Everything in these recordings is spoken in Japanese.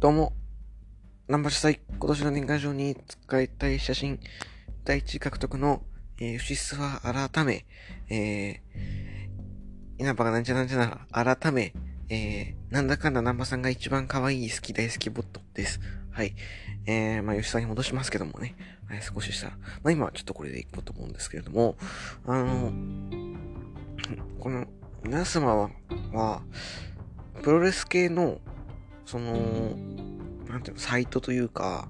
どうも、ナンバー主催、今年の年賀状に使いたい写真、第一獲得の、えー、フシスは改め、えー、稲葉がなんちゃなんちゃなら、改め、えー、なんだかんだナンバさんが一番可愛い好き大好きボットです。はい。えー、まあ、吉さんに戻しますけどもね。はい、少ししたら。まあ、今はちょっとこれでいこうと思うんですけれども、あの、この、皆様は、は、プロレス系の、その、なんていうの、サイトというか、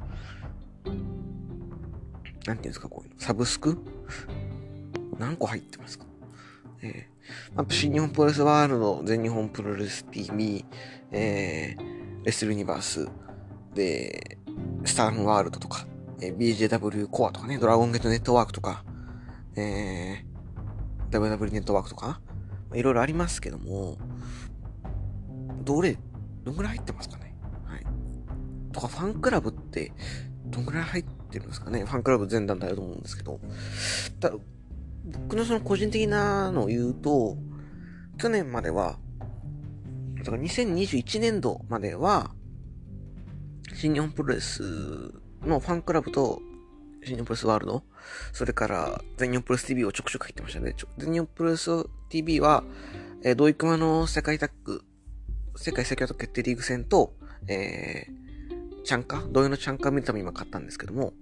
なんていうんですか、こういうの、サブスク？何個入ってますか？えー、まあ、新日本プロレスワールド、全日本プロレス TV、えー、レスルユニバース、で、スタームワールドとか、えー、BJW コアとかね、ドラゴンゲートネットワークとか、えー、WW ネットワークとか、いろいろありますけども、どれ、どんぐらい入ってますかね？はい。とか、ファンクラブって、どんぐらい入ってるんですかね？ファンクラブ全団体だと思うんですけど。だ僕のその個人的なのを言うと、去年までは、だから2021年度までは、新日本プロレスのファンクラブと、新日本プロレスワールド、それから全日本プロレス TV をちょくちょく入ってましたね。全日本プロレス TV は、えー、同育間の世界タッグ世界最強と決定リーグ戦と、えー、チャンカ同様のチャンカ見るために今買ったんですけども、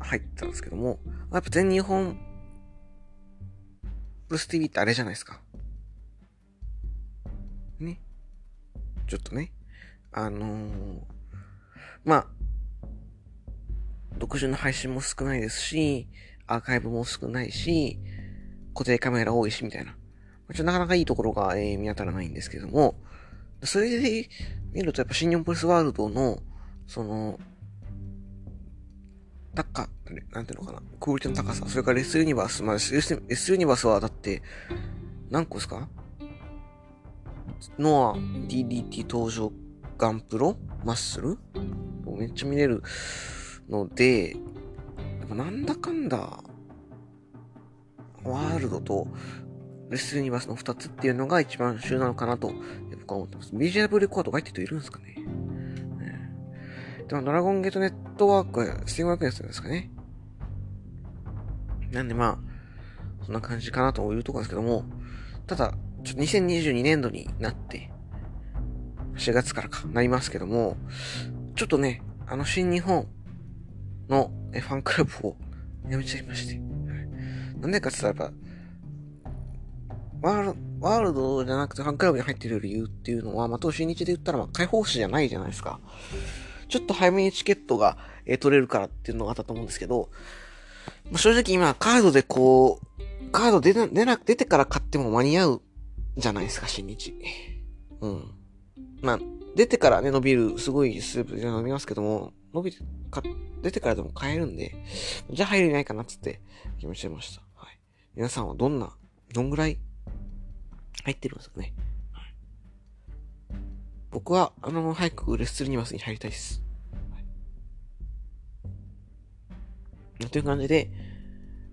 入ったんですけども、やっぱ全日本、プロス TV ってあれじゃないですか。ね。ちょっとね。あのー、まあ、独自の配信も少ないですし、アーカイブも少ないし、固定カメラ多いし、みたいな。ちょっとなかなかいいところが、えー、見当たらないんですけども、それで見るとやっぱ新日本プレスワールドの、その、高、なんていうのかな、クオリティの高さ、それからレスユニバース、まあ、レスレスユニバースはだって、何個ですか？ノア、DDT 登場、ガンプロ、マッスル？めっちゃ見れるので、なんだかんだ、ワールドとレスユニバースの2つっていうのが一番旬なのかなと僕は思ってます。BJW コアとか入ってる人いるんですかね。ね。でもドラゴンゲートネットワークは1500円するんですかね。なんでまあ、そんな感じかなというところですけども、ただ、ちょっと2022年度になって、4月からか、なりますけども、ちょっとね、あの新日本のファンクラブをやめちゃいまして。なんでかって言ったらやっぱ、ワールワールドじゃなくてファンクラブに入ってる理由っていうのは、まあ、当新日で言ったら、まあ、開放誌じゃないじゃないですか。ちょっと早めにチケットが、えー、取れるからっていうのがあったと思うんですけど、まあ、正直今、カードでこう、カード出な、出な、出てから買っても間に合うじゃないですか、新日。うん。まあ、出てからね、伸びる、すごいスープで伸びますけども、伸びて、か、出てからでも買えるんで、じゃあ入れないかなっつって決めちゃいました。はい。皆さんはどんな、どんぐらい入ってるんですかね。僕は、あの、早くレッスルニバスに入りたいです。はい、という感じで、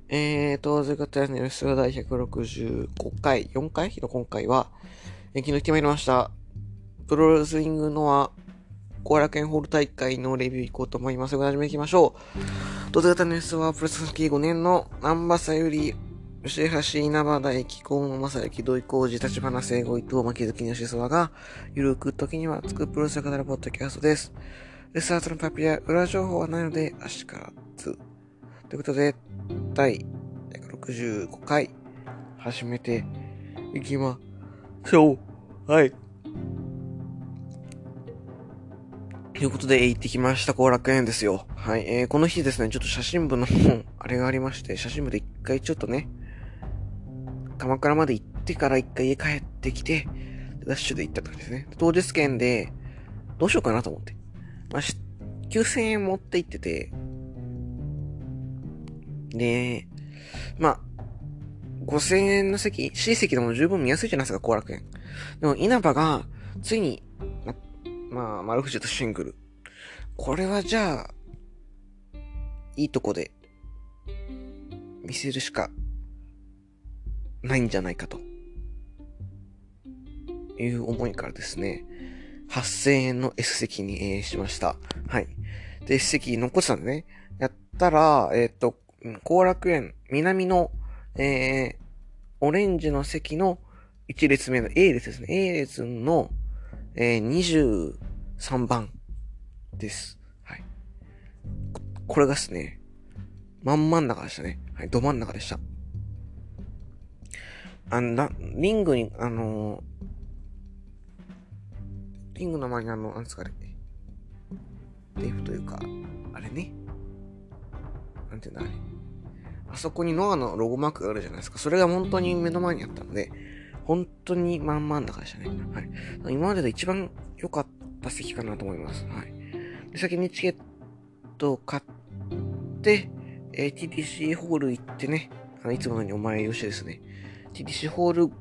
えーと、ということでね、レッスル第165回、4回？の今回は、え昨日来てまいりました。プロレスリングのは、後楽園ホール大会のレビュー行こうと思いますでは。始めていきましょう。ということで、ネスはプレスキー5年のナンバサより吉橋稲葉大気候の正幸土井工事立花聖吾伊藤巻月吉沢が、ゆるく時にはつくプロレス語るポッドキャストです。レスタートのパピや裏情報はないので、足からず。ということで、第165回、始めていきましょう。はい。ということで、行ってきました、後楽園ですよ。はい。えー、この日ですね、ちょっと写真部のあれがありまして、写真部で一回ちょっとね、鎌倉まで行ってから一回家帰ってきて、ダッシュで行ったとかですね。当日券で、どうしようかなと思って。まあ、9000円持って行ってて、で、まあ、5000円の席、C 席でも十分見やすいじゃないですか、後楽園。でも、稲葉が、ついに、まあ、丸藤とシングル。これはじゃあ、いいとこで、見せるしかないんじゃないかという思いからですね、8000円の S 席に、えー、しました。はい。で、S 席残ってたんでね、やったら、えっ、ー、と、後楽園、南の、えー、オレンジの席の1列目の A 列ですね。A 列の、えー、23番です。はい。これがですね、真ん真ん中でしたね。はい、ど真ん中でした。あんな、リングに、あのー、リングの前にあの、なんですかね、テープというか、あれね。なんていうんだ、あれ。あそこにノアのロゴマークがあるじゃないですか。それが本当に目の前にあったので、本当にまんまん中でしたね。はい。今までで一番良かった席かなと思います。はい。で先にチケットを買って、え、TTC ホール行ってね、あのいつものようにお前よしですね。TTC ホール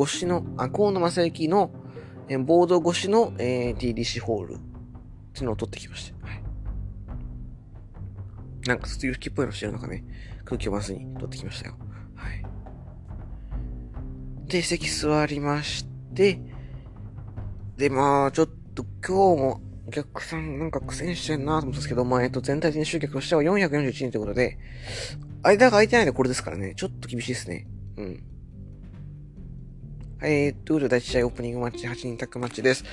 越しの、あ、河野正幸の、えー、ボード越しの、えー、TTC ホールっていうのを取ってきました。はい。なんか卒業式っぽいのしてるのかね、空気をまずに取ってきましたよ。はい。で、席座りまして、で、まあ、ちょっと今日もお客さんなんか苦戦してんなと思ったんですけど、まあ、えっと、全体的に集客としては441人ということで、間が空いてないでこれですからね、ちょっと厳しいですね。うん。はい、えー、ということで、第1試合オープニングマッチ、8人タックマッチです。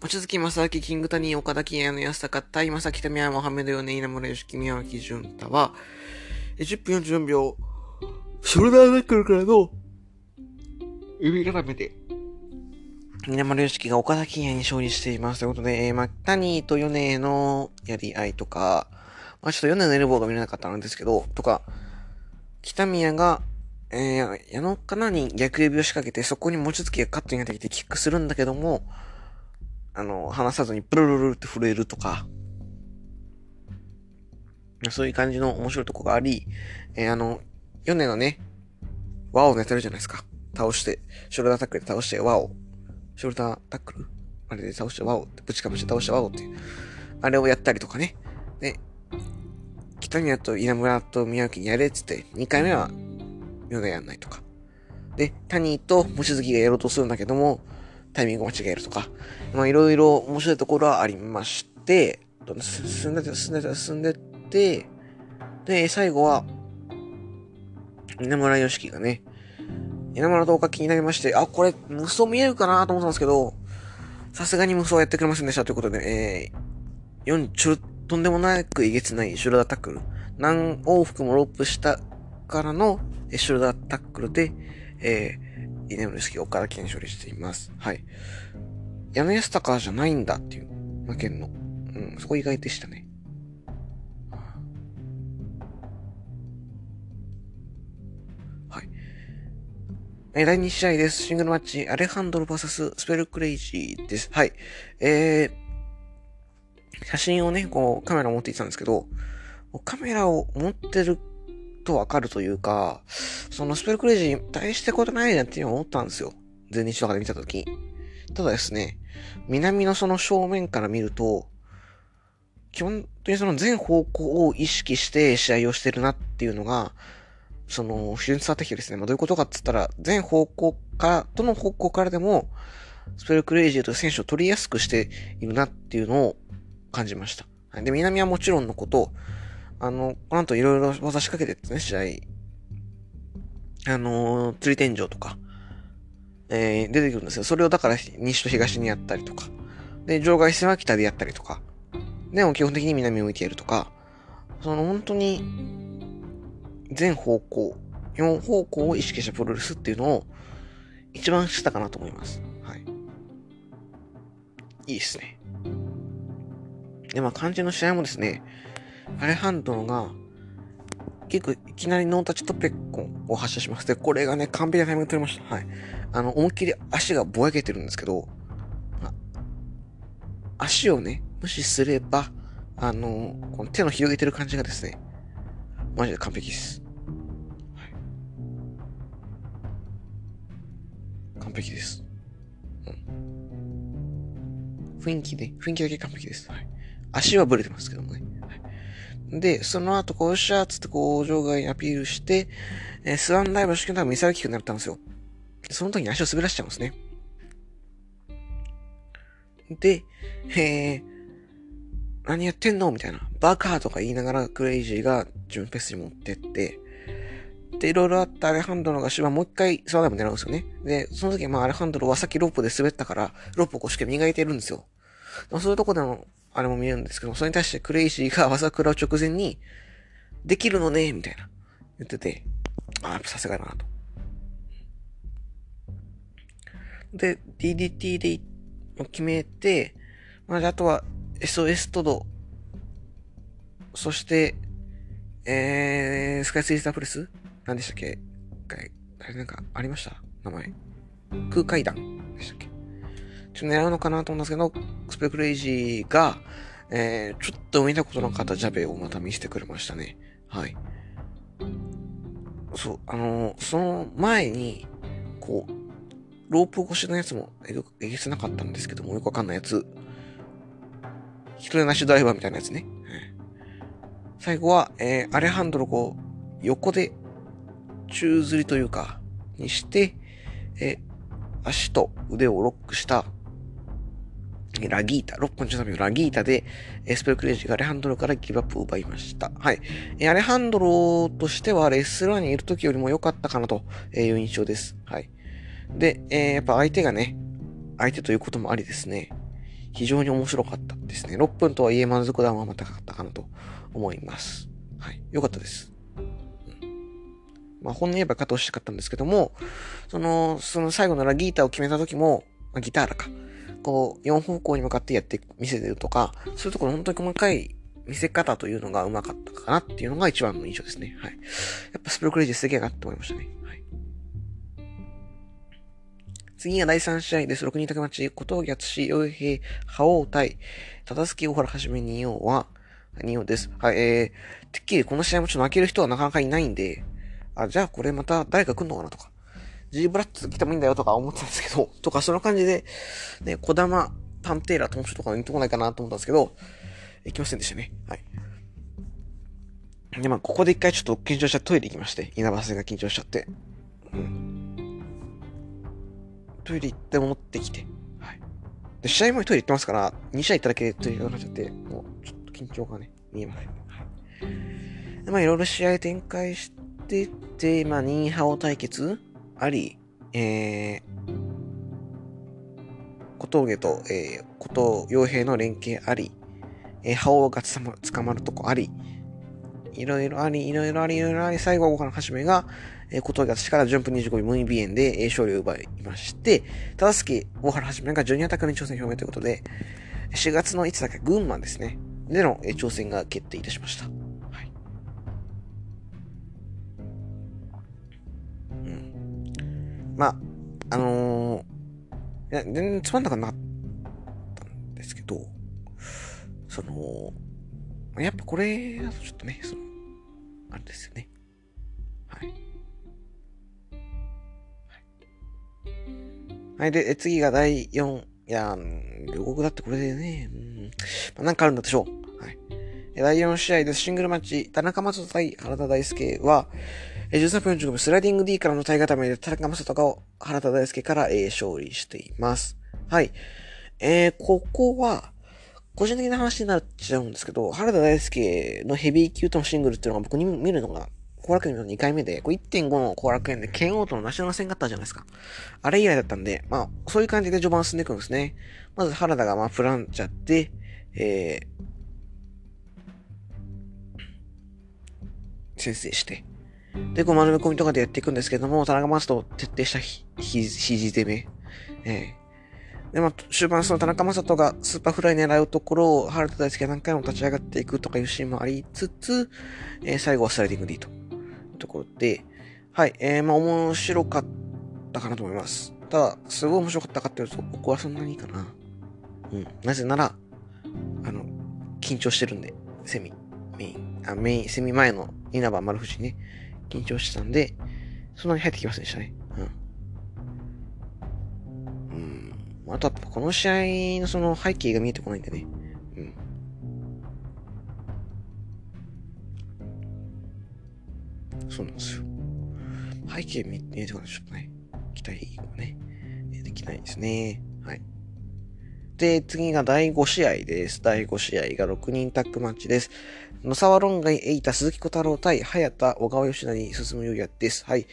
望月正明、キングタニー、岡田金谷の安高、対正木民山、モハメドヨネ、稲村良樹、宮脇潤太は、10分44秒、ショルダーナックルからの、指固めて、稲丸良樹が岡田金也に勝利しています。ということで、えー、まあ、谷と米のやり合いとか、まあ、ちょっと米のエルボーが見れなかったんですけど、とか、北宮が、えー、矢野かなに逆指を仕掛けて、そこに餅つきがカットになってきてキックするんだけども、あの、離さずにプルルルって震えるとか、そういう感じの面白いとこがあり、えー、あの、米のね、ワオのやってるじゃないですか。倒して、ショルダータックルで倒して、ワオ。ショルダータックル？あれで倒して、ワオ、ぶちかぶして倒してワオっていう。あれをやったりとかね。で、北宮と稲村と宮脇にやれっつって、2回目は、米やんないとか。で、谷と望月がやろうとするんだけども、タイミングを間違えるとか。まあ、いろいろ面白いところはありまして、進んでて、進んでて、進んでて、で、最後は、稲村良樹がね、稲村動画気になりまして、あ、これ、無双見えるかなと思ったんですけど、さすがに無双やってくれませんでしたということで、えー、4、ちょ、とんでもなくえげつないシュルダータックル。何往復もロープしたからのシュルダータックルで、えー、稲村良樹岡田健勝利しています。はい。矢野安高じゃないんだっていう、負けんの。うん、そこ意外でしたね。はいえー、第2試合です。シングルマッチ、アレハンドロ VS ススペルクレイジーです。はい。えー、写真をね、こう、カメラを持っていたんですけど、カメラを持ってるとわかるというか、そのスペルクレイジーに対してことないなっていう思ったんですよ。全日とかで見たとき。ただですね、南のその正面から見ると、基本的にその全方向を意識して試合をしてるなっていうのが、その、非常に伝わってきてですね、まあ、どういうことかって言ったら、全方向から、どの方向からでも、スペルクレイジーという選手を取りやすくしているなっていうのを感じました。で、南はもちろんのこと、あの、この後いろいろ技仕掛けてですね、試合。あのー、釣り天井とか、えー、出てくるんですよ。それをだから西と東にやったりとか。で、場外線は北でやったりとか。でも基本的に南を向いているとか。その本当に、全方向、4方向を意識したプロレスっていうのを一番したかなと思います。はい。いいですね。で、まあ、肝心の試合もですね、アレハンドロが結構いきなりノータッチとペッコンを発射します。で、これがね、完璧なタイミング取れました。はい。あの、思いっきり足がぼやけてるんですけど、足をね、無視すれば、あの、この手の広げてる感じがですね、マジで完璧です。はい。完璧です。うん。雰囲気で、雰囲気だけ完璧です。はい。足はブレてますけどもね。で、その後、こう、シャーつってこう、場外にアピールして、えー、スワンダイブ試験多分ミサイルキックになったんですよ。その時に足を滑らしちゃうんですね。で、えー、何やってんの？みたいな。バカとか言いながらクレイジーが準フェスに持ってって、で、いろいろあったアレハンドロが芝もう一回スワンダム狙うんですよね。で、その時まあアレハンドロはさっきロープで滑ったから、ロープをこうしっかり磨いてるんですよ。そういうとこでの、あれも見えるんですけど、それに対してクレイジーが技食らう直前に、できるのねみたいな。言ってて、あ、やっぱさすがだなと。で、DDT で決めて、まあ、あとは SOS トド、そして、えー、スカイツリースタープレス？何でしたっけ？あれなんかありました？名前。空海団でしたっけ？狙うのかなと思うんですけど、スペクレイジーが、えー、ちょっと見たことなかったジャベをまた見せてくれましたね。はい。そう、あのー、その前に、こう、ロープ越しのやつもえげげつなかったんですけども、よくわかんないやつ。一人なしドライバーみたいなやつね。最後は、えー、アレハンドロこう、横で、宙吊りというか、にして、えー、足と腕をロックしたラギータ、6本13秒ラギータで、エスペルクレイジがアレハンドロからギブアップを奪いました。はい。アレハンドロとしてはレスラーにいる時よりも良かったかなという印象です。はい。で、えー、やっぱ相手がね、相手ということもありですね、非常に面白かったですね。6分とはいえ満足度はまた高かったかなと思います。はい。良かったです。まあ、本音言えば勝ってほしかったんですけども、その、その最後のラギータを決めた時も、ギターラか。こう、4方向に向かってやって見せてるとか、そういうところ本当に細かい見せ方というのがうまかったかなっていうのが一番の印象ですね。はい。やっぱスプロクレイジーすげえなって思いましたね。はい。次が第3試合です。6人竹町、小峠敦、洋平、覇王対、忠助大原はじめ二葉は、二葉です。はい、えー、てっきりこの試合もちょっと負ける人はなかなかいないんで、あ、じゃあこれまた誰か来んのかなとか。G ブラッツ来てもいいんだよとか思ってたんですけど、とかその感じで、ね、小玉、パンテーラ、トンシとかに行ってこないかなと思ったんですけど、行きませんでしたね。はい。で、まあ、ここで一回ちょっと緊張しちゃトイレ行きまして、稲葉さんが緊張しちゃって。うん。トイレ行って戻ってきて、はい。で、試合もトイレ行ってますから、2試合行っただけでトイレがかっちゃって、もうちょっと緊張がね、見えません。はい。で、まあ、いろいろ試合展開してて、まあ、ニーハオ対決あり、えー、小峠と、えー、小藤傭兵の連携あり、えー、覇王が捕まるとこあり、いろいろあり、いろいろあり、いろいろあり、最後、岡野はじめが、えー、小峠がから順分25秒無意鼻炎で、えー、勝利を奪いまして、忠助、大原はじめがジュニアタックに挑戦表明ということで、4月のいつだっけ、群馬ですね。での、えー、挑戦が決定いたしました。まあ、あのー、いや、全然つまんなくなったんですけど、その、やっぱこれだとちょっとね、その、あれですよね。はい。はい。で、次が第4、いや、予告だってこれでね、うん、まあ、なんかあるんだでしょう。はい。第4試合です。シングルマッチ、田中松対原田大輔は、13分45秒スライディング D からの体固めで田中正人が原田大輔から、えー、勝利しています。はい。えー、ここは、個人的な話になっちゃうんですけど、原田大輔のヘビー級とのシングルっていうのが僕に見るのが、後楽園の2回目で、こ1.5の後楽園で剣王とのナショナル戦があったじゃないですか。あれ以来だったんで、まあ、そういう感じで序盤進んでいくんですね。まず原田がまあ、プランチャって、えー、先制して、で、こう丸め込みとかでやっていくんですけども、田中正人徹底したひ、ひ、肘攻め。ええー、で、まあ、終盤その田中正人がスーパーフライ狙うところを、原田大輔が何回も立ち上がっていくとかいうシーンもありつつ、えー、最後はスライディングでいいと。ところで、はい、えー、まあ、面白かったかなと思います。ただ、すごい面白かったかっていうと、僕はそんなにいいかな。うん。なぜなら、あの、緊張してるんで、セミ、メイン、あ、メイン、セミ前の稲葉丸藤ね、緊張してたんで、そんなに入ってきませんでしたね。うん。うん。あとは、この試合のその背景が見えてこないんでね。うん。そうなんですよ。背景見えてこないちょっとね、期待がね、できないですね。はい。して次が第5試合です。第5試合が6人タッグマッチです。野沢論外エイタ鈴木小太郎対早田小川義成進む優也です。はい。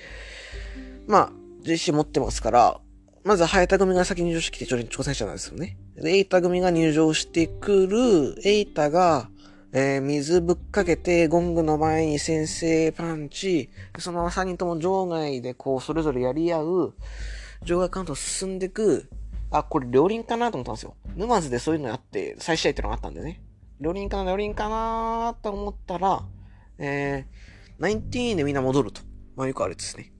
まあ、実施持ってますから、まず早田組が先入場してきて挑戦者なんですよね。で、エイタ組が入場してくる、エイタが、えー、水ぶっかけて、ゴングの前に先制パンチ、その3人とも場外でこう、それぞれやり合う、場外カウント進んでく、あ、これ両輪かなと思ったんですよ。沼津でそういうのやって、再試合ってのがあったんでね。両輪かな、両輪かなと思ったら、えー、19でみんな戻ると。まあよくあるですね。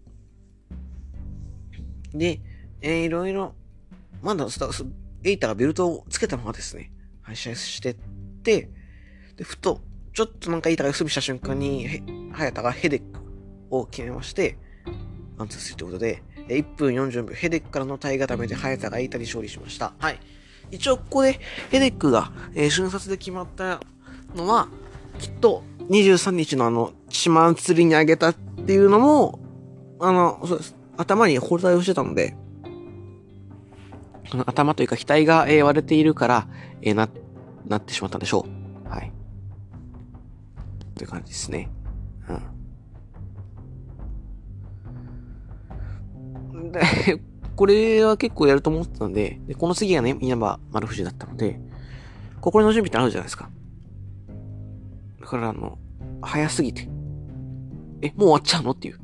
で、えー、いろいろ、まだ、エイタがベルトをつけたままですね、配信してって、で、ふと、ちょっとなんかエイタが休みした瞬間に、早田がヘデックを決めまして、ワンツースリーということで、1分40秒、ヘデックからの体固めで早田がエイタに勝利しました。はい。一応ここでヘデックが、えー、瞬殺で決まったのは、きっと23日のあの、島釣りにあげたっていうのも、あの、そうです。頭に包帯をしてたので、その頭というか額が、えー、割れているから、えー、な、なってしまったんでしょう。はい。って感じですね。で、これは結構やると思ってたんで、でこの次がね、稲葉丸藤だったので、心の準備ってあるじゃないですか。だからあの、早すぎて、え、もう終わっちゃうのっていう。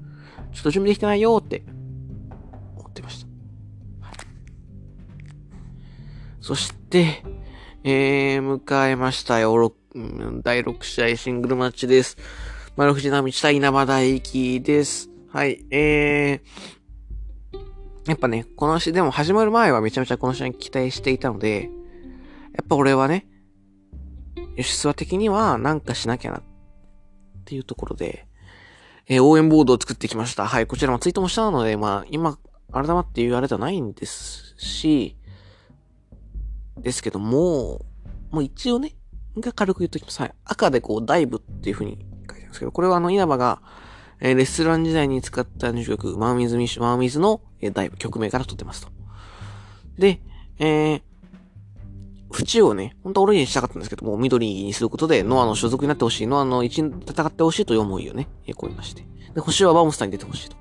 ちょっと準備できてないよって思ってました。はい、そして、えー、迎えましたよ。第6試合シングルマッチです。丸藤奈道対稲葉大輝です。はい、えー、やっぱね、この試合、でも始まる前はめちゃめちゃこの試合に期待していたので、やっぱ俺はね、吉沢的にはなんかしなきゃなっていうところで、えー、応援ボードを作ってきました。はい、こちらもツイートもしたので、まあ、今、改まって言うあれではないんですし、ですけども、もう一応ね、が軽く言っときます。はい。赤でこう、ダイブっていう風に書いてあるんですけど、これはあの、稲葉が、えー、レストラン時代に使った入曲、マーミズミッシュ、マーミズの、えー、ダイブ、曲名から撮ってますと。で、えー、縁をね、本当はオレンジにしたかったんですけども、緑にすることで、ノアの所属になってほしい、ノアの一員戦ってほしいという思いをね、えー、込めまして。で、星はバーモスターに出てほしいと。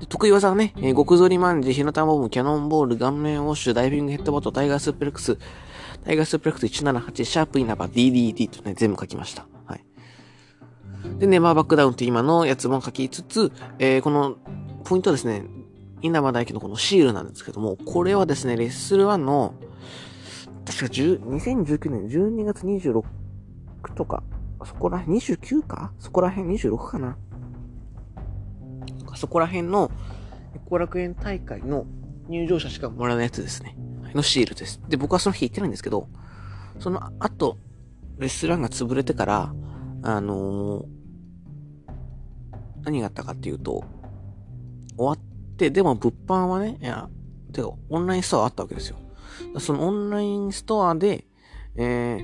で、得意技はね、えー、極反りマンジ、火の玉ボム、キャノンボール、顔面ウォッシュ、ダイビングヘッドバト、タイガースープレックス、タイガースープレックス178、シャープイナバ、DDD とね、全部書きました。で、ネバーバックダウンって今のやつも書きつつ、えー、この、ポイントはですね、稲葉大輝のこのシールなんですけども、これはですね、レッスル1の、確か2019年12月26とか、そこら辺、29か？そこら辺26かな？そこら辺の、後楽園大会の入場者しかもらえないやつですね。のシールです。で、僕はその日行ってないんですけど、その後、レスランが潰れてから、あのー、何があったかっていうと、終わって、でも物販はね、いや、てか、オンラインストアあったわけですよ。そのオンラインストアで、え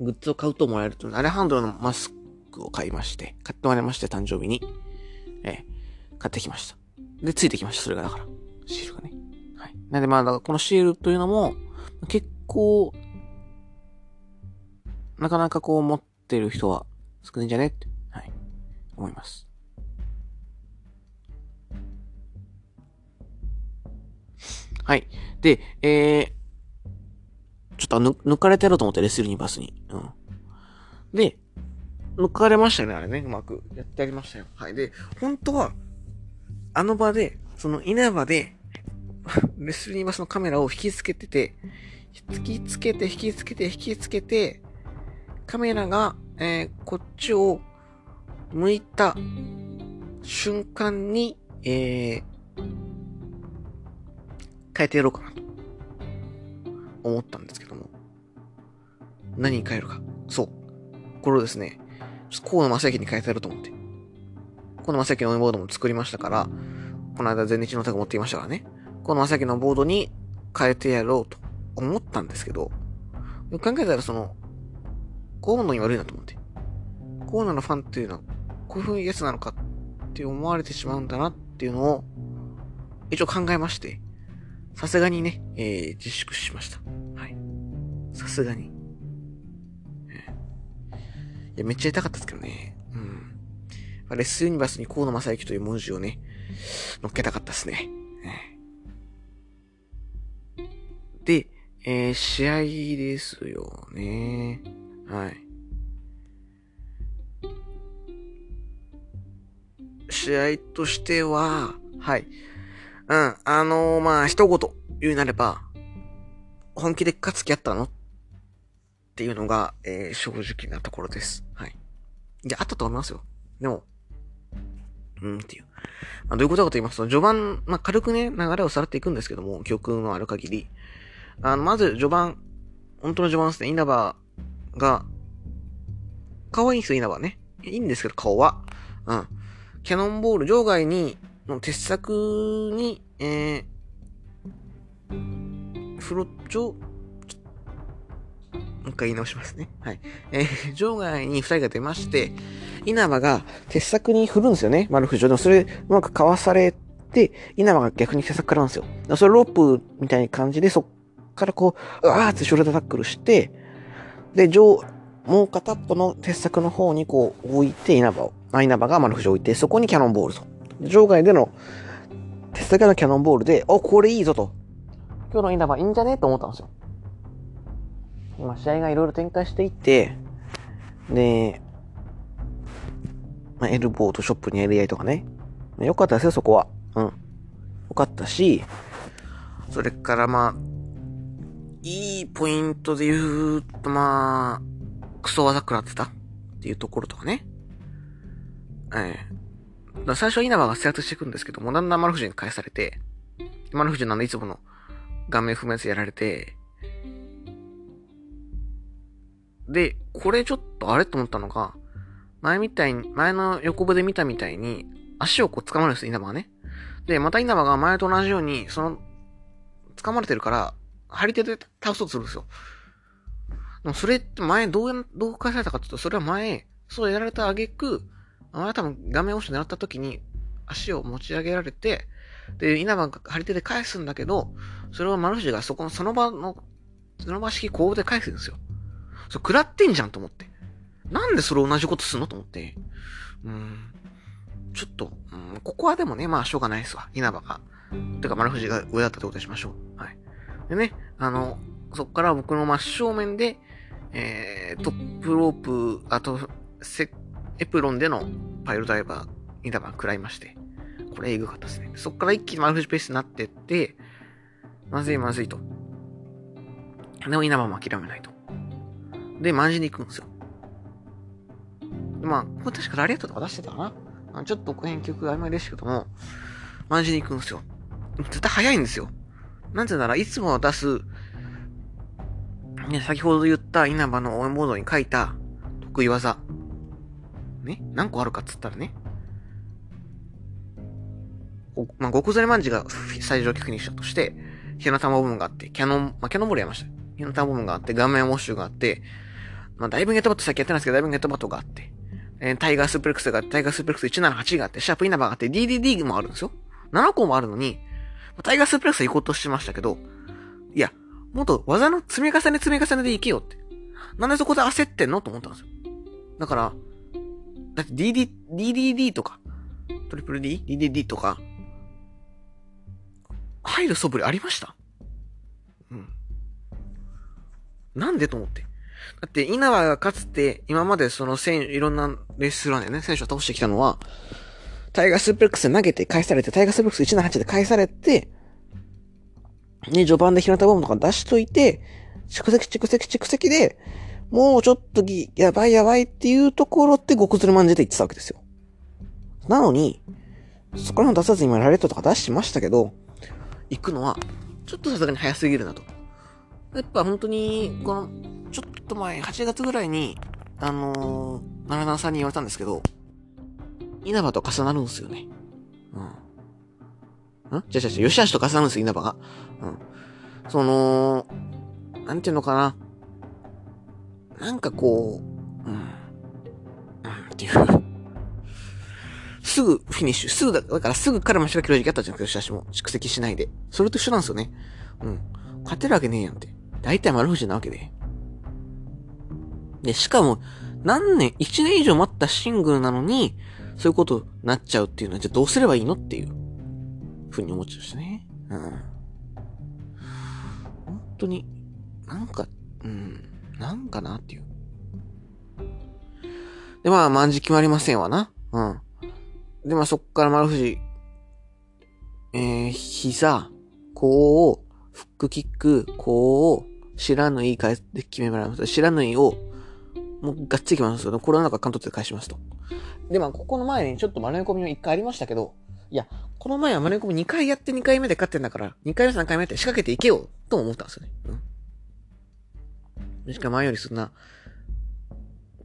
ー、グッズを買うともらえると、アレハンドロのマスクを買いまして、買ってもらいまして、誕生日に。えー、買ってきました。で、ついてきました、それがだから。シールがね。はい。なんでまあ、だからこのシールというのも、結構、なかなかこう持ってる人は少ないんじゃねって、はい、思います。はい。で、えー、ちょっと抜抜かれてやろうと思って、レスルニバスに。うん。で、抜かれましたね、あれね。うまくやってやりましたよ。はい。で、本当は、あの場で、その稲葉で、レスルニバスのカメラを引きつけてて、引きつけて、引きつけて、引きつけて、カメラが、えー、こっちを向いた瞬間に、えー、変えてやろうかなと思ったんですけども。何に変えるか。そう。これをですね、河野正幸に変えてやろうと思って。河野正幸のボードも作りましたから、この間全日の手が持っていましたからね。河野正幸のボードに変えてやろうと思ったんですけど、よく考えたらその、河野に悪いなと思って。河野のファンっていうのは、こういう風にやつなのかって思われてしまうんだなっていうのを、一応考えまして。さすがにね、えー、自粛しました。はい。さすがに。いや、めっちゃ痛かったですけどね。うん。レッスンユニバースに河野正幸という文字をね、乗っけたかったですね。で、えー、試合ですよね。はい。試合としては、はい。うん、あのー、まあ、一言言うなれば、本気で勝つ気あったのっていうのが、えー、正直なところです。はい。いや、あったと思いますよ。でも、うんっていう。あ、どういうことかと言いますと、序盤、まあ、軽くね、流れをさらっていくんですけども、記憶のある限り。あの、まず、序盤、本当の序盤ですね、稲葉が、可愛いんですよ、稲葉ね。いいんですけど、顔は。うん。キャノンボール、場外に、の鉄柵に、えー、フロッチョ、もう一回言い直しますね。はい。えー、場外に二人が出まして、稲葉が鉄柵に振るんですよね。丸藤でもそれ、うまくかわされて、稲葉が逆に鉄柵からなんですよ。それロープみたいな感じで、そっからこう、うわーってショルダータックルして、で、上、もう片っぽの鉄柵の方にこう置いて稲葉を、稲葉が丸藤を置いて、そこにキャノンボールと。場外での鉄柵のキャノンボールで、お、これいいぞと。今日の稲葉いいんじゃね？と思ったんですよ。今、試合がいろいろ展開していって、で、まあ、エルボーとショップにやり合いとかね。よかったですよ、そこは。うん。よかったし、それからまあ、いいポイントで言うと、まあ、クソ技食らってたっていうところとかね。ええだ最初稲葉が制圧していくんですけども、だんだん丸藤に返されて、丸藤なんでいつもの顔面不滅やられて、で、これちょっとあれと思ったのが、前みたいに、前の横部で見たみたいに、足をこう掴まるんです、稲葉がね。で、また稲葉が前と同じように、その、掴まれてるから、張り手で倒そうとするんですよ。でもそれって前どう、どう返されたかっていうと、それは前、そうやられた挙句、前は多分画面押し狙った時に足を持ち上げられて、で、稲葉が張り手で返すんだけど、それをマルシがそこの、その場の、その場式こうで返すんですよ。それ食らってんじゃんと思って。なんでそれ同じことすんのと思って。うん。ちょっと、うん、ここはでもね、まあしょうがないですわ。稲葉が。てか丸藤が上だったってことにしましょう。はい。でね、あの、そっから僕の真正面で、えー、トップロープ、あと、セ、エプロンでのパイルダイバー、稲葉食らいまして、これエグかったですね。そっから一気に丸藤ペースになってって、まずいまずいと。でも稲葉も諦めないと。で、マンジに行くんですよ。まあ、これ確かラリアットとか出してたかなちょっと編曲曖昧ですけども、マンジに行くんですよ。絶対早いんですよ。なんてなら、いつも出す、ね、先ほど言った稲葉の応援ボードに書いた得意技。ね？何個あるかっつったらね。まあ、極ずれマンジが最上級フィニッシャーとして、火の玉部分があって、キャノン、まあ、キャノンボールやりました。火の玉部分があって、顔面ウォッシュがあって、まあ、ダイビングヘッドバット先やってないですけど、ダイビングヘッドバットがあって、えー、タイガースープレックスがあって、タイガースープレックス178があって、シャープ稲葉があって、DDD もあるんですよ。7個もあるのに、タイガースプレス行こうとしましたけど、いや、もっと技の積み重ね積み重ねで行けよって。なんでそこで焦ってんのと思ったんですよ。だから、だって DD、DDD とか、トリプル D? DDD とか、入る素振りありました？うん。なんでと思って。だって、稲葉がかつて、今までその選いろんなレースランでね、選手を倒してきたのは、タイガースープレックス投げて返されて、タイガースープレックス178で返されて、ね、序盤で日向ボムとか出しといて、蓄積蓄積蓄積で、もうちょっとぎ、やばいやばいっていうところって極ずるまんじで言ってたわけですよ。なのに、そこら辺出さずに今ラレットとか出しましたけど、行くのは、ちょっとさすがに早すぎるなと。やっぱ本当に、この、ちょっと前、8月ぐらいに、あのー、奈良さんに言われたんですけど、稲葉と重なるんですよね。うん。ん？じゃじゃじゃ、吉橋と重なるんですよ、稲葉が。うん。その、なんていうのかな。なんかこう、うん。うん、っていう。すぐフィニッシュ。すぐだ、だからすぐからマシが切る時期あったじゃん、吉橋も。蓄積しないで。それと一緒なんですよね。うん。勝てるわけねえやんって。大体丸藤なわけで。で、しかも、何年、1年以上待ったシングルなのに、そういうことになっちゃうっていうのは、じゃあどうすればいいのっていう、ふうに思っちゃうしね。うん。本当に、なんか、うん、なんかなっていう。で、まあ、万事決まりませんわな。うん。で、まあ、そっから丸藤、えー、膝、こう、フックキック、こう、知らぬい返って決められます。知らぬいを、もうがっつり決まりますけど、コロナ禍関東で返しますと。で、まあ、ここの前にちょっと丸め込みも1回ありましたけど、いや、この前は丸め込み2回やって2回目で勝ってんだから、2回目3回目って仕掛けていけよ、と思ったんですよね。うん。しかも前よりそんな、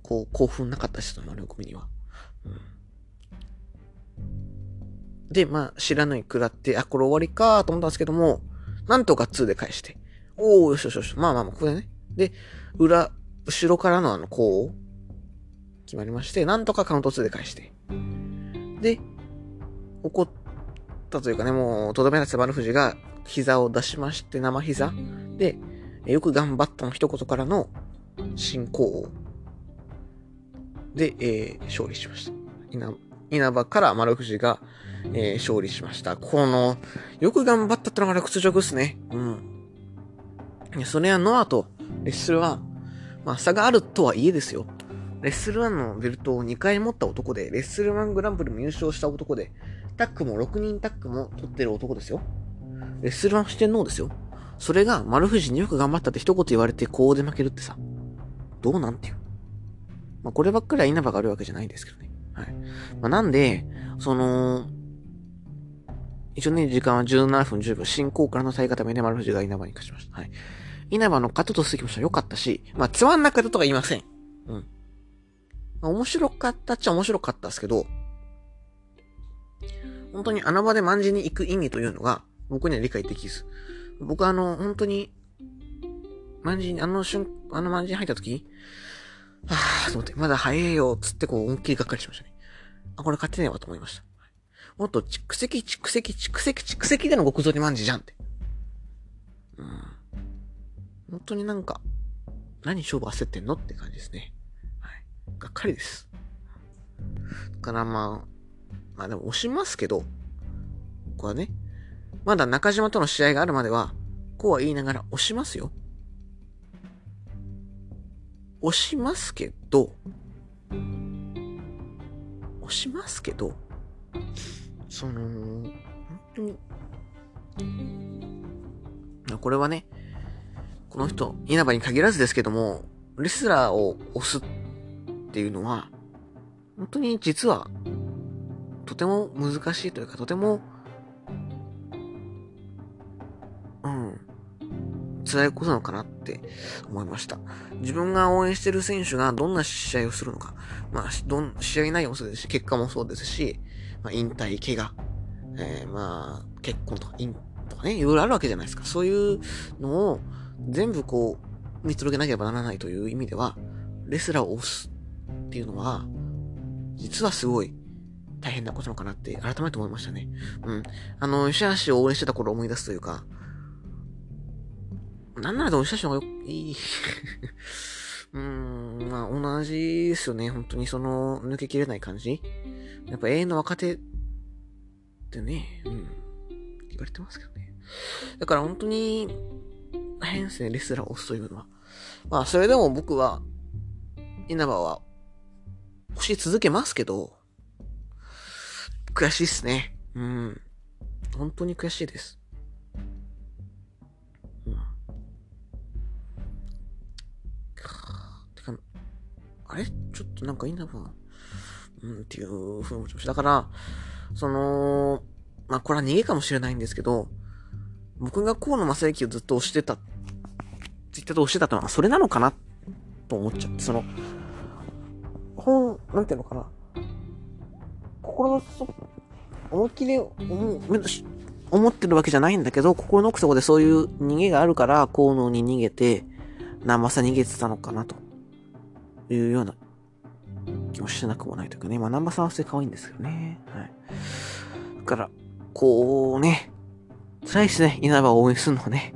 こう、興奮なかったし、その丸め込みには。うん。で、まあ、知らぬい食らって、あ、これ終わりかと思ったんですけども、なんとか2で返して。おー、よしよしよし。まあまあまあ、ここでね。で、裏、後ろからのあの、こう、決まりまして、なんとかカウント2で返して。で、怒ったというかね、もう、とどめらせ丸藤が膝を出しまして、生膝。で、よく頑張ったの一言からの進行をで、えー、勝利しました。稲稲葉から丸藤が、えー、勝利しました。この、よく頑張ったってのが屈辱っすね。うん。それはノアとレッスル1、まあ差があるとはいえですよ。レッスル1のベルトを2回持った男で、レッスル1グランプリも優勝した男で、タックも6人タックも取ってる男ですよ。レッスル1四天王ですよ。それが丸藤によく頑張ったって一言言われてこうで負けるってさ、どうなんていう。まあこればっかりは稲葉があるわけじゃないですけどね。はい。まあなんで、その、一応ね、時間は17分10秒、進行からの最固めで丸藤が稲葉に勝ちました。はい。稲葉の勝としてきました。良かったし、まあ、つまんなかったとは言いません。うん。まあ、面白かったっちゃ面白かったですけど、本当に穴場で万事に行く意味というのが、僕には理解できず。僕はあの、本当に、万事に、あの瞬、あの万事に入った時、はぁ、と思って、まだ早いよ、つってこう、思いっきりがっかりしましたね。あ、これ勝てねえわと思いました。もっと蓄積、蓄積、蓄積、蓄積での極造に万事じゃんって。うん。本当になんか、何勝負焦ってんのって感じですね。はい。がっかりです。だからまあ、まあでも押しますけど、ここはね、まだ中島との試合があるまでは、こうは言いながら押しますよ。押しますけど、押しますけど、その、本当に、これはね、この人、稲葉に限らずですけども、レスラーを押すっていうのは、本当に実は、とても難しいというか、とても、うん、辛いことなのかなって思いました。自分が応援してる選手がどんな試合をするのか、まあ、どん、試合内容もそうですし、結果もそうですし、まあ、引退、怪我、えー、まあ、結婚とか、とかね、いろいろあるわけじゃないですか。そういうのを、全部こう、見届けなければならないという意味では、レスラーを押すっていうのは、実はすごい大変なことなのかなって改めて思いましたね。うん。あの、吉橋を応援してた頃思い出すというか、なんならでも吉橋の方がよ、いい。うーん、まあ同じですよね。本当にその、抜けきれない感じ。やっぱ永遠の若手ってね、うん、言われてますけどね。だから本当に、変ですね、レスラーを押すというのは。まあ、それでも僕は、稲葉は、押し続けますけど、悔しいっすね。うん。本当に悔しいです。うん。てか、あれ？ちょっとなんか稲葉、うん、っていうふうに思いました。だから、その、まあ、これは逃げかもしれないんですけど、僕が河野正幸をずっと押してたっ、ツイッターで押してたのは、それなのかなと思っちゃって、その、本、なんていうのかな。心の底、思いっきり思思ってるわけじゃないんだけど、心の奥底でそういう逃げがあるから、河野に逃げて、生さ逃げてたのかな、というような気もしてなくもないというかね。まあ、南波さんは普通に可愛いんですけどね。はい。だから、こうね、辛いですね。稲葉を応援するのはね。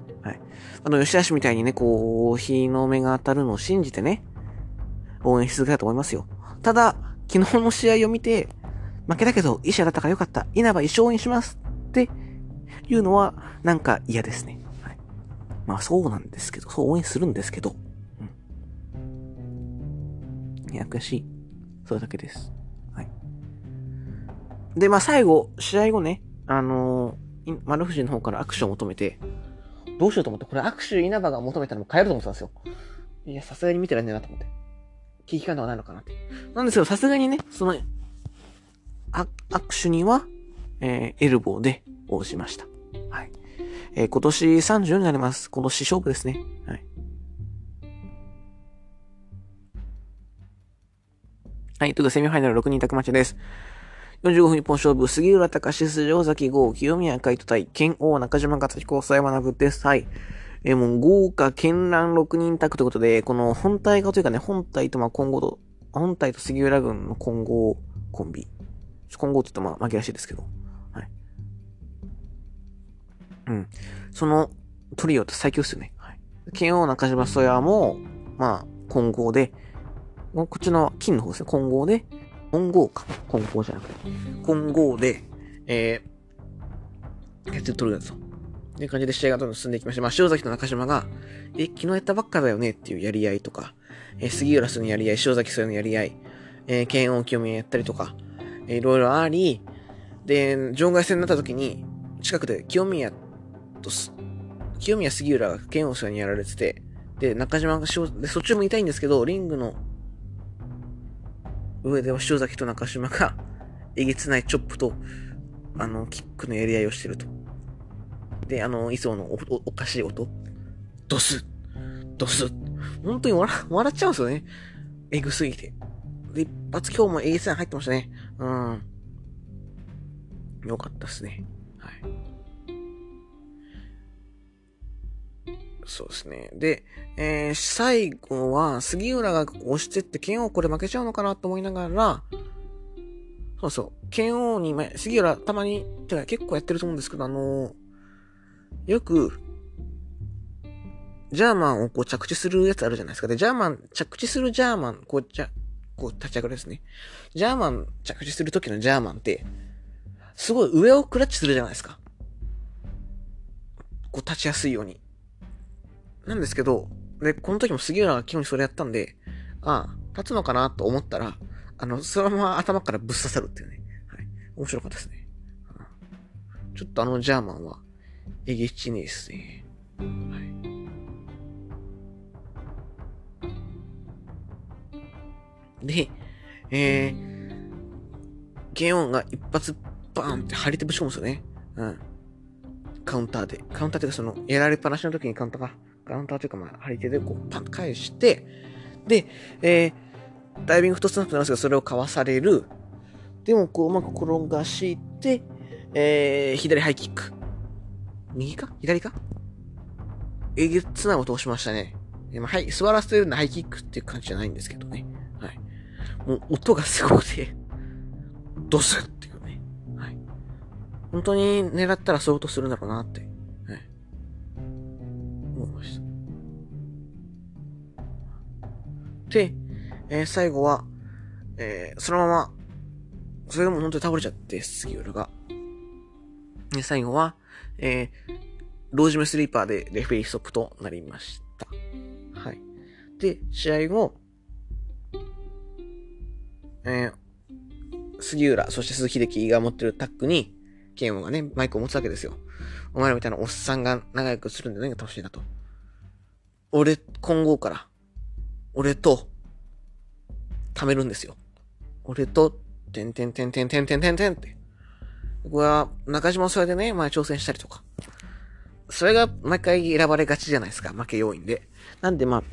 あの、吉橋みたいにね、こう、日の目が当たるのを信じてね、応援し続けたと思いますよ。ただ、昨日の試合を見て、負けたけど、医者だったからよかった。稲葉一生応援しますっていうのは、なんか嫌ですね。はい。まあそうなんですけど、そう応援するんですけど、うん。いや、悔しい。それだけです。はい。で、まあ最後、試合後ね、あのー、丸藤の方から握手を求めて、どうしようと思って、これ握手稲葉が求めたらも変えると思ってたんですよ。いや、さすがに見てらんねえなと思って。危機感ではないのかなって。なんですけど、さすがにね、その、握手には、えー、エルボーで応じました。はい。えー、今年34になります。今年勝負ですね。はい。はい。ということで、セミファイナル6人宅待ちです。45分一本勝負、杉浦隆史、尾崎豪、清宮海斗対、剣王中島勝彦、佐山学です。はい。えー、もう豪華絢爛6人宅ということで、この本体がというかね、本体とまあ今後と、本体と杉浦軍の混合コンビ。混合って言うとまあ負けらしいですけど。はい。うん。そのトリオって最強っすよね。はい。剣王中島曽谷も、まあ、混合で、こっちの金の方ですね。混合で、混合か。混合じゃなくて。混合で、えー、やって取るやつと。っていう感じで試合がどんどん進んでいきまして、まあ、塩崎と中島が、え、昨日やったばっかだよねっていうやり合いとか、えー、杉浦すのやり合い、塩崎それのやり合い、えー、剣王清宮やったりとか、えー、いろいろあり、で、場外戦になった時に、近くで清宮と、清宮杉浦が剣王さんにやられてて、で、中島が塩、で、そっちも痛いんですけど、リングの上では塩崎と中島が、えげつないチョップと、あの、キックのやり合いをしてると。で、あの、いつものおかしい音。ドスドス本当に笑笑っちゃうんですよね。エグすぎて。で、一発今日も A 線入ってましたね。うん。よかったっすね。はい。そうですね。で、えー、最後は、杉浦が押してって、剣王これ負けちゃうのかなと思いながら、そうそう、剣王に、杉浦たまに、てか結構やってると思うんですけど、あのー、よく、ジャーマンをこう着地するやつあるじゃないですか。で、ジャーマン、着地するジャーマン、こう、じゃ、こう立ち上がるですね。ジャーマン着地するときのジャーマンって、すごい上をクラッチするじゃないですか。こう立ちやすいように。なんですけど、で、この時も杉浦が基本にそれやったんで、ああ、立つのかなと思ったら、あの、そのまま頭からぶっ刺さるっていうね。はい。面白かったですね。ちょっとあのジャーマンは、えげちねえっすね。はい。で、えー、ゲオンが一発バーンって張り手ぶち込むんですよね。うん。カウンターで。カウンターっていうかその、やられっぱなしの時にカウンターが、カウンターというかまあ、張り手でこう、パンと返して、で、えー、ダイビングフットスナップなんですけど、それをかわされる。でも、こう、うまく転がして、えー、左ハイキック。右か？左か？えげつない音をしましたね。えまあ、はい、座らせてるハイキックっていう感じじゃないんですけどね。はい。もう音がすごくて、ドスっていうね。はい。本当に狙ったらそういう音するんだろうなって、で、えー、最後は、えー、そのまま、それでも本当に倒れちゃって、杉浦が。で、最後は、えー、ロージムスリーパーでレフェリーストップとなりました。はい。で、試合後、えー、杉浦、そして鈴木秀樹が持ってるタックに、ケンオがね、マイクを持つわけですよ。お前らみたいなおっさんが長くするんで何が楽しいなと。俺、今後から、俺と、貯めるんですよ。俺と、てんてんてんてんてんてんてんてんって。僕は中島それでね、前挑戦したりとか。それが毎回選ばれがちじゃないですか、負け要因で。なんでまあ、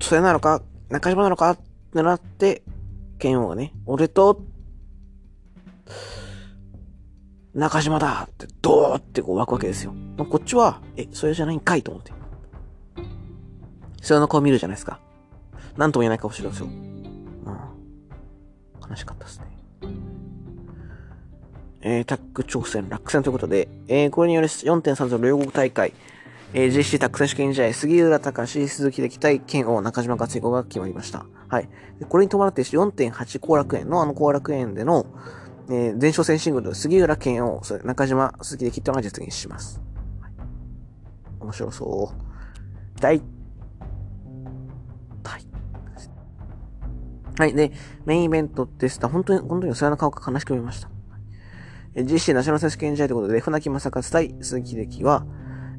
それなのか、中島なのかってなって、剣王がね、俺と、中島だって、ドーってこう湧くわけですよ。こっちは、え、それじゃないんかいと思って。それの顔見るじゃないですか。なんとも言えない顔してるんですよ。うん。悲しかったですね。えー、タッグ挑戦落選ということで、えー、これにより4.30両国大会、えー、JC タッグ選手権試合、杉浦隆、鈴木歴対剣王中島克彦が決まりました。はい。これに伴って4.8後楽園のあの後楽園での、えー、前哨戦シングル、杉浦剣王、それ中島鈴木歴っていうのが実現します。はい、面白そう。大、はい。で、メインイベントでした。本当に、本当にそれの顔が悲しく見ました。GC ナショナル選手権試合ということで、船木正和対鈴木歴は、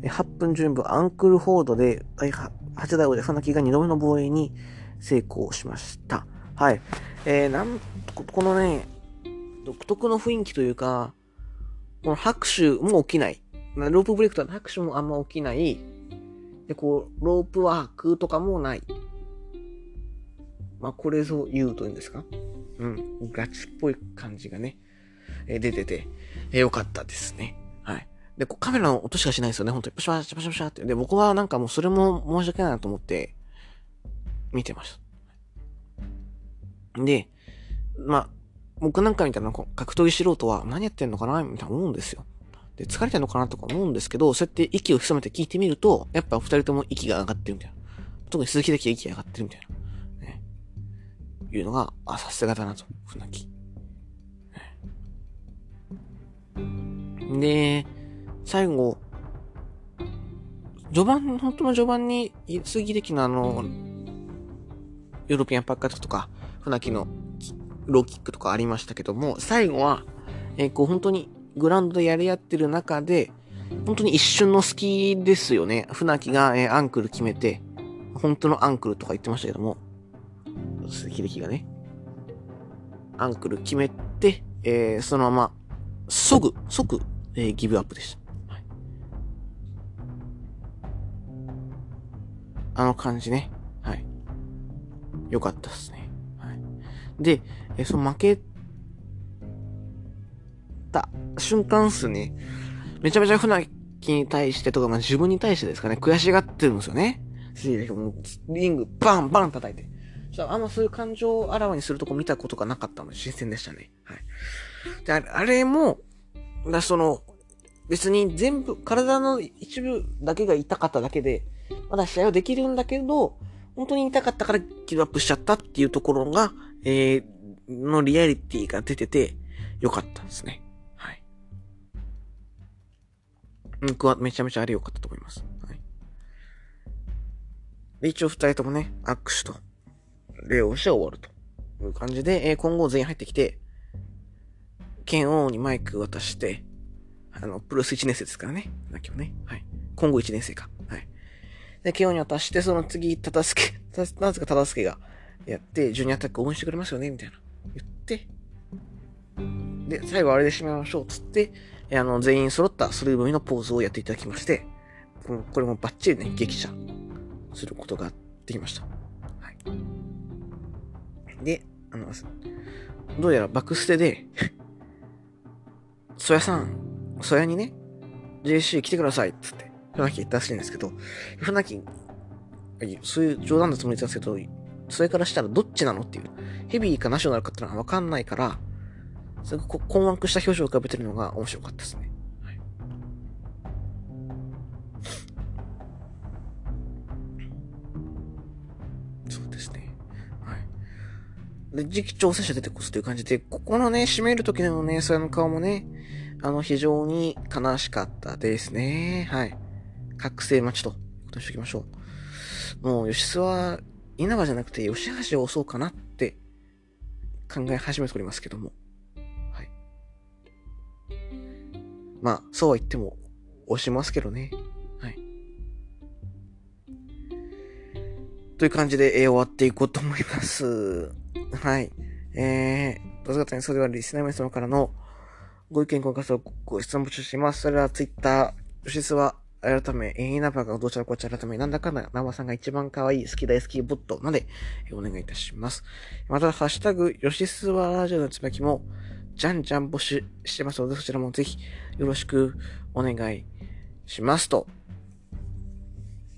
8分順分アンクルホードで、8代王で船木が2度目の防衛に成功しました。はい。えー、なん、このね、独特の雰囲気というか、この拍手も起きない。ロープブレイクとは拍手もあんま起きない。で、こう、ロープワークとかもない。まあ、これぞ言うというんですか？うん。ガチっぽい感じがね。え出てて、えよかったですね。はい。で、カメラの音しかしないですよね。本当に。パシャパシャパシャパシャって。で、僕はなんかもうそれも申し訳ないなと思って、見てました。で、まあ、僕なんかみたいな格闘技素人は何やってんのかな？みたいな思うんですよ。で、疲れてんのかなとか思うんですけど、そうやって息を潜めて聞いてみると、やっぱ二人とも息が上がってるみたいな。特に鈴木だけ息が上がってるみたいな。いうのが、あ、さすがだなと、船木。で、最後、序盤、本当の序盤に、杉歴のあの、ヨーロピアンパッカートとか、船木のローキックとかありましたけども、最後は、えー、こう本当にグラウンドでやり合ってる中で、本当に一瞬の隙ですよね。船木が、えー、アンクル決めて、本当のアンクルとか言ってましたけども、鈴木がね、アンクル決めて、えー、そのまま、即、即、えー、ギブアップでした。はい、あの感じね。はい。よかったですね。はい。で、えー、その負けた瞬間っすね。めちゃめちゃ船木に対してとか、まあ、自分に対してですかね、悔しがってるんですよね。もうリングバンバン叩いて。あんまそういう感情をあらわにするとこ見たことがなかったので新鮮でしたね。はい。で、あれも、だその、別に全部、体の一部だけが痛かっただけで、まだ試合はできるんだけど、本当に痛かったからギブアップしちゃったっていうところが、えー、のリアリティが出てて、よかったですね。はい。僕はめちゃめちゃあれ良かったと思います。はい。で、一応二人ともね、握手と、礼をして終わるという感じで、えー、今後全員入ってきて、剣王にマイク渡して、あの、プロス1年生ですからね。今日ね。はい。今後1年生か。はい。で、慶応に渡して、その次、たたすけ、た、なぜかたたすけがやって、ジュニアタック応援してくれますよねみたいな。言って、で、最後あれで締めましょう。つって、あの、全員揃ったスルーブミのポーズをやっていただきまして、これもバッチリね、激写することができました。はい。で、あの、どうやらバックステで そやさん、そやにね、JC 来てくださいっつって、船木言ったらしいんですけど、船木、そういう冗談のつもりですけど、それからしたらどっちなのっていう。ヘビーかナショナルかってのはわかんないから、すごく困惑した表情を浮かべてるのが面白かったですね。で、次期挑戦者出てこすという感じで、ここのね、締める時のね、それの顔もね、あの、非常に悲しかったですね。はい。覚醒待ちと、ことしておきましょう。もう、吉須は、稲葉じゃなくて、吉橋を押そうかなって考え始めておりますけども。はい。まあ、そうは言っても、押しますけどね。はい。という感じで、えー、終わっていこうと思います。はい。えー、どうぞ方にそれではリスナー皆様からのご意見、ご感想、ご質問募集します。それはツイッター、吉スは、改め、えー、ナバがどちらこちら改め、なんだかんだ、ナバさんが一番可愛い、好き大好きボットまで、えー、お願いいたします。また、ハッシュタグ、吉スはラジオのつばきも、じゃんじゃん募集してますので、そちらもぜひ、よろしくお願いしますと。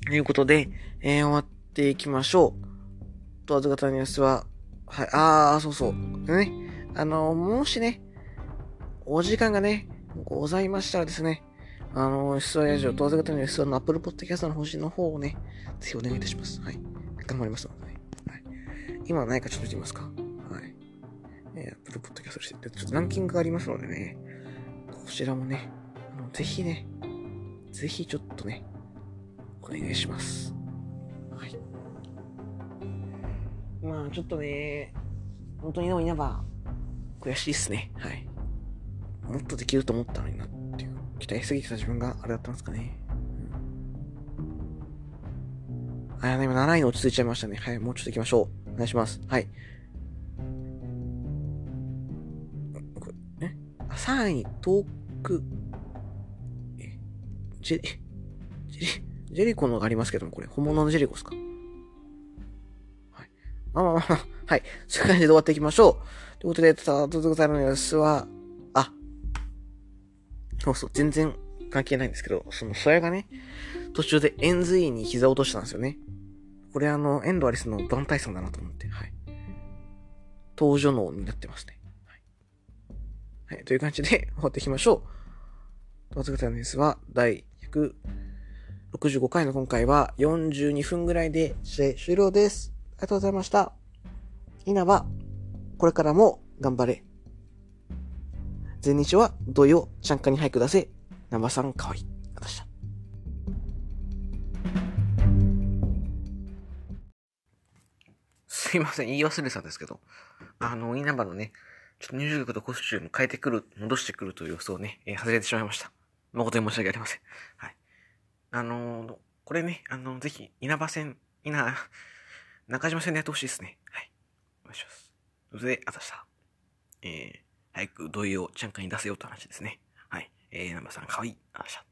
ということで、えー、終わっていきましょう。と、あずかたニュースは、はい、あー、そうそう。ね。あの、もしね、お時間がね、ございましたらですね、あの、S1 ラジオ、当然方の S1 の Apple Podcast の星の方をね、ぜひお願いいたします。はい。頑張りますのでね。はい。今ないかちょっと見てみますか？はい。えー、Apple Podcast して、ちょっとランキングがありますのでね、こちらもね、あの、ぜひね、ぜひちょっとね、お願いします。まあ、ちょっとね、本当にでも稲葉、悔しいっすね。はい。もっとできると思ったのになっていう。期待しすぎてた自分があれだったんですかね。うん、あ、でも7位に落ち着いちゃいましたね。はい、もうちょっと行きましょう。お願いします。はい。え？あ、3位に遠く、え、ジェリ、ジェリ、ジェリコのがありますけども、これ、本物のジェリコですか？まあまあまあ、はい。そういう感じで終わっていきましょう。ということで、ただ、とございの様子は、あそうそう、全然関係ないんですけど、その、それがね、途中でエンズイに膝を落としたんですよね。これあの、エンドアリスの団体さんだなと思って、はい。登場能になってますね。はい。はい、という感じで終わっていきましょう。トーツ型のニュースは第165回の今回は42分ぐらいで試合終了です。ありがとうございました。稲葉、これからも頑張れ。前日は土曜、ちゃんかに俳句出せ。生さんかわいい。あたした。すいません、言い忘れてたんですけど、あの、稲葉のね、ちょっと入場曲とコスチューム変えてくる、戻してくるという予想をね、えー、外れてしまいました。誠に申し訳ありません。はい。あのー、これね、あの、ぜひ、稲葉線、稲、中島線でやってほしいですね。はい。お願いします。それで、あたした。えー、早く土井をちゃんかに出せようと話ですね。はい。えー、ナンバさん、かわいい。あした。